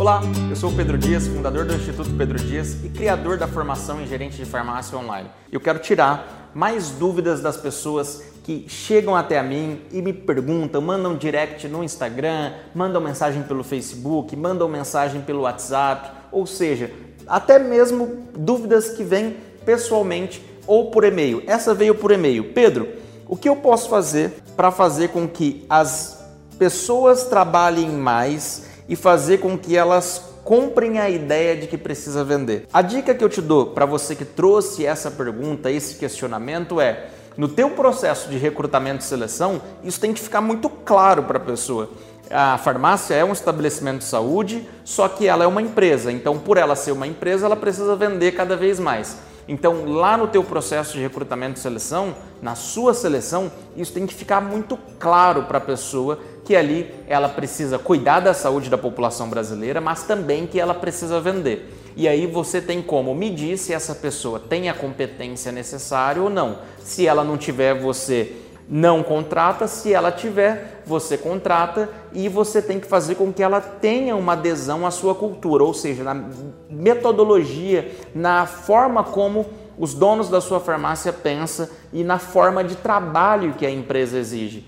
Olá, eu sou o Pedro Dias, fundador do Instituto Pedro Dias e criador da formação em gerente de farmácia online. Eu quero tirar mais dúvidas das pessoas que chegam até a mim e me perguntam, mandam direct no Instagram, mandam mensagem pelo Facebook, mandam mensagem pelo WhatsApp, ou seja, até mesmo dúvidas que vêm pessoalmente ou por e-mail. Essa veio por e-mail. Pedro, o que eu posso fazer para fazer com que as pessoas trabalhem mais e fazer com que elas comprem a ideia de que precisa vender? A dica que eu te dou para você que trouxe essa pergunta, esse questionamento é: no teu processo de recrutamento e seleção, isso tem que ficar muito claro para a pessoa. A farmácia é um estabelecimento de saúde, só que ela é uma empresa. Então, por ela ser uma empresa, ela precisa vender cada vez mais. Então, lá no teu processo de recrutamento e seleção, na sua seleção, isso tem que ficar muito claro para a pessoa que ali ela precisa cuidar da saúde da população brasileira, mas também que ela precisa vender. E aí você tem como medir se essa pessoa tem a competência necessária ou não. Se ela não tiver, você não contrata, se ela tiver, você contrata e você tem que fazer com que ela tenha uma adesão à sua cultura, ou seja, na metodologia, na forma como os donos da sua farmácia pensam e na forma de trabalho que a empresa exige.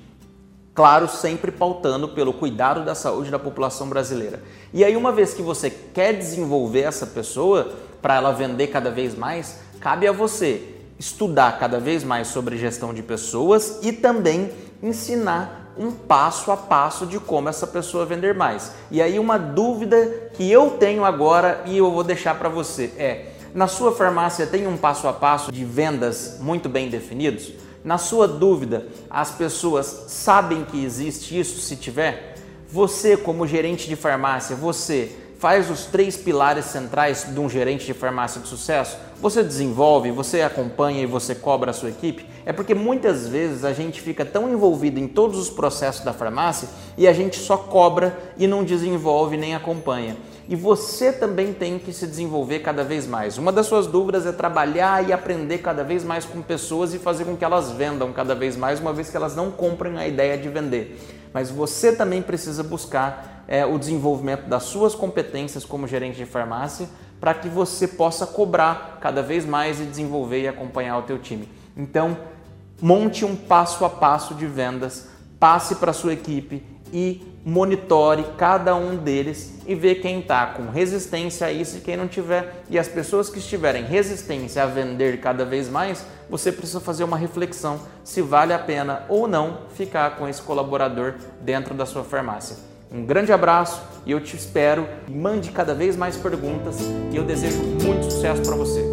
Claro, sempre pautando pelo cuidado da saúde da população brasileira. E aí, uma vez que você quer desenvolver essa pessoa para ela vender cada vez mais, cabe a você estudar cada vez mais sobre gestão de pessoas e também ensinar um passo a passo de como essa pessoa vender mais. E aí uma dúvida que eu tenho agora e eu vou deixar para você é: na sua farmácia tem um passo a passo de vendas muito bem definidos? Na sua dúvida, as pessoas sabem que existe isso se tiver? Você, como gerente de farmácia, você faz os três pilares centrais de um gerente de farmácia de sucesso? Você desenvolve, você acompanha e você cobra a sua equipe? É porque muitas vezes a gente fica tão envolvido em todos os processos da farmácia e a gente só cobra e não desenvolve nem acompanha e você também tem que se desenvolver cada vez mais. Uma das suas dúvidas é trabalhar e aprender cada vez mais com pessoas e fazer com que elas vendam cada vez mais, uma vez que elas não comprem a ideia de vender. Mas você também precisa buscar é, o desenvolvimento das suas competências como gerente de farmácia para que você possa cobrar cada vez mais e desenvolver e acompanhar o teu time. Então, monte um passo a passo de vendas, passe para a sua equipe e monitore cada um deles e vê quem está com resistência a isso e quem não tiver. E as pessoas que estiverem resistência a vender cada vez mais, você precisa fazer uma reflexão se vale a pena ou não ficar com esse colaborador dentro da sua farmácia. Um grande abraço e eu te espero. Mande cada vez mais perguntas e eu desejo muito sucesso para você.